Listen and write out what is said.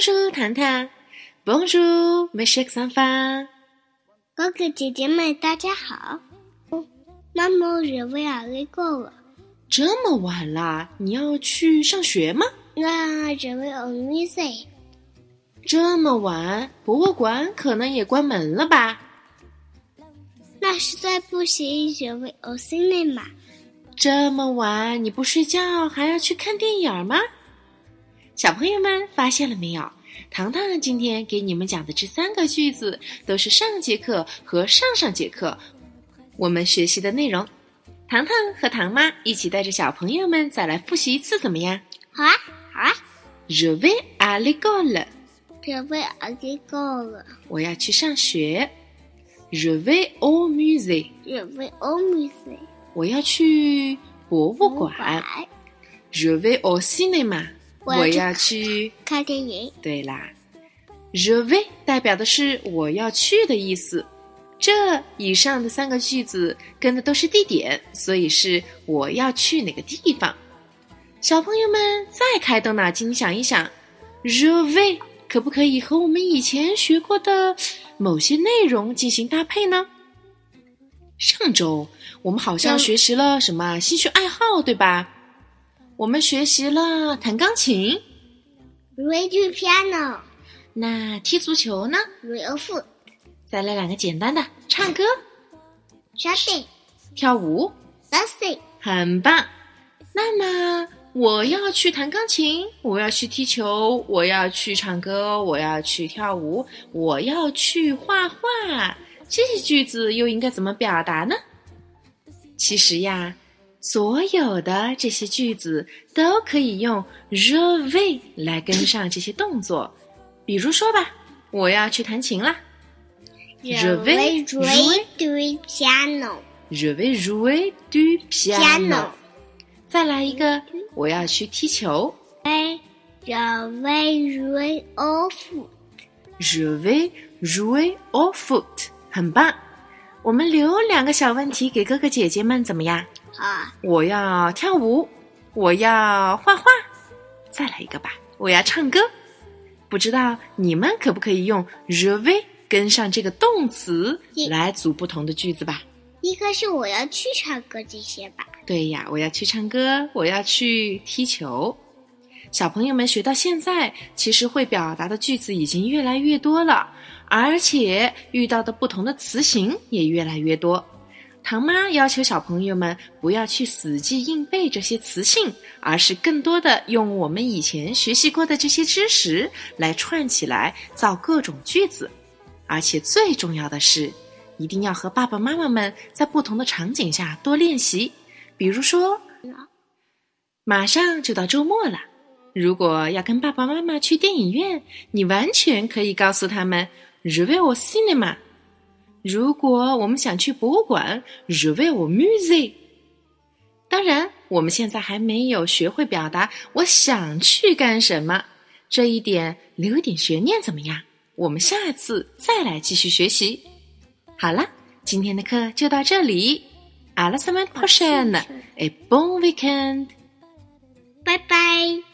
Bonjour，糖糖。Bonjour，mes chers enfants。哥哥姐姐们，大家好。妈妈，日维尔累够了。这么晚了，你要去上学吗？那日维尔米塞。这么晚，博物馆可能也关门了吧？那实在不行，日维尔 cinema。这么晚你不睡觉，还要去看电影吗？小朋友们发现了没有？糖糖今天给你们讲的这三个句子，都是上节课和上上节课我们学习的内容。糖糖和糖妈一起带着小朋友们再来复习一次，怎么样？好啊，好啊。Je vais à l'école。Je vais à l'école。我要去上学。Je vais au musée。Je vais au musée。我要去博物馆。Je vais au cinéma。我要去看电影。对啦，je vais 代表的是我要去的意思。这以上的三个句子跟的都是地点，所以是我要去哪个地方。小朋友们再开动脑筋想一想，je vais 可不可以和我们以前学过的某些内容进行搭配呢？上周我们好像学习了什么兴趣爱好，对吧？我们学习了弹钢琴，read piano。那踢足球呢？real foot。再来两个简单的，唱歌，shouting。跳舞，dancing。很棒。那么我要去弹钢琴，我要去踢球，我要去唱歌，我要去跳舞，我要去画画。这些句子又应该怎么表达呢？其实呀。所有的这些句子都可以用 je vais 来跟上这些动作，比如说吧，我要去弹琴啦，je vais jouer du piano。je vais jouer du piano。再来一个，我要去踢球，je vais jouer au foot。je vais jouer au foot，很棒。我们留两个小问题给哥哥姐姐们，怎么样？啊！我要跳舞，我要画画，再来一个吧！我要唱歌，不知道你们可不可以用 je vais 跟上这个动词来组不同的句子吧？一个是我要去唱歌这些吧？对呀，我要去唱歌，我要去踢球。小朋友们学到现在，其实会表达的句子已经越来越多了，而且遇到的不同的词形也越来越多。唐妈要求小朋友们不要去死记硬背这些词性，而是更多的用我们以前学习过的这些知识来串起来造各种句子。而且最重要的是，一定要和爸爸妈妈们在不同的场景下多练习。比如说，马上就到周末了，如果要跟爸爸妈妈去电影院，你完全可以告诉他们 r e v e au cinéma。如果我们想去博物馆，je vais au musée。当然，我们现在还没有学会表达我想去干什么，这一点留一点悬念怎么样？我们下次再来继续学习。好了，今天的课就到这里。À la semaine prochaine et bon week-end。拜拜。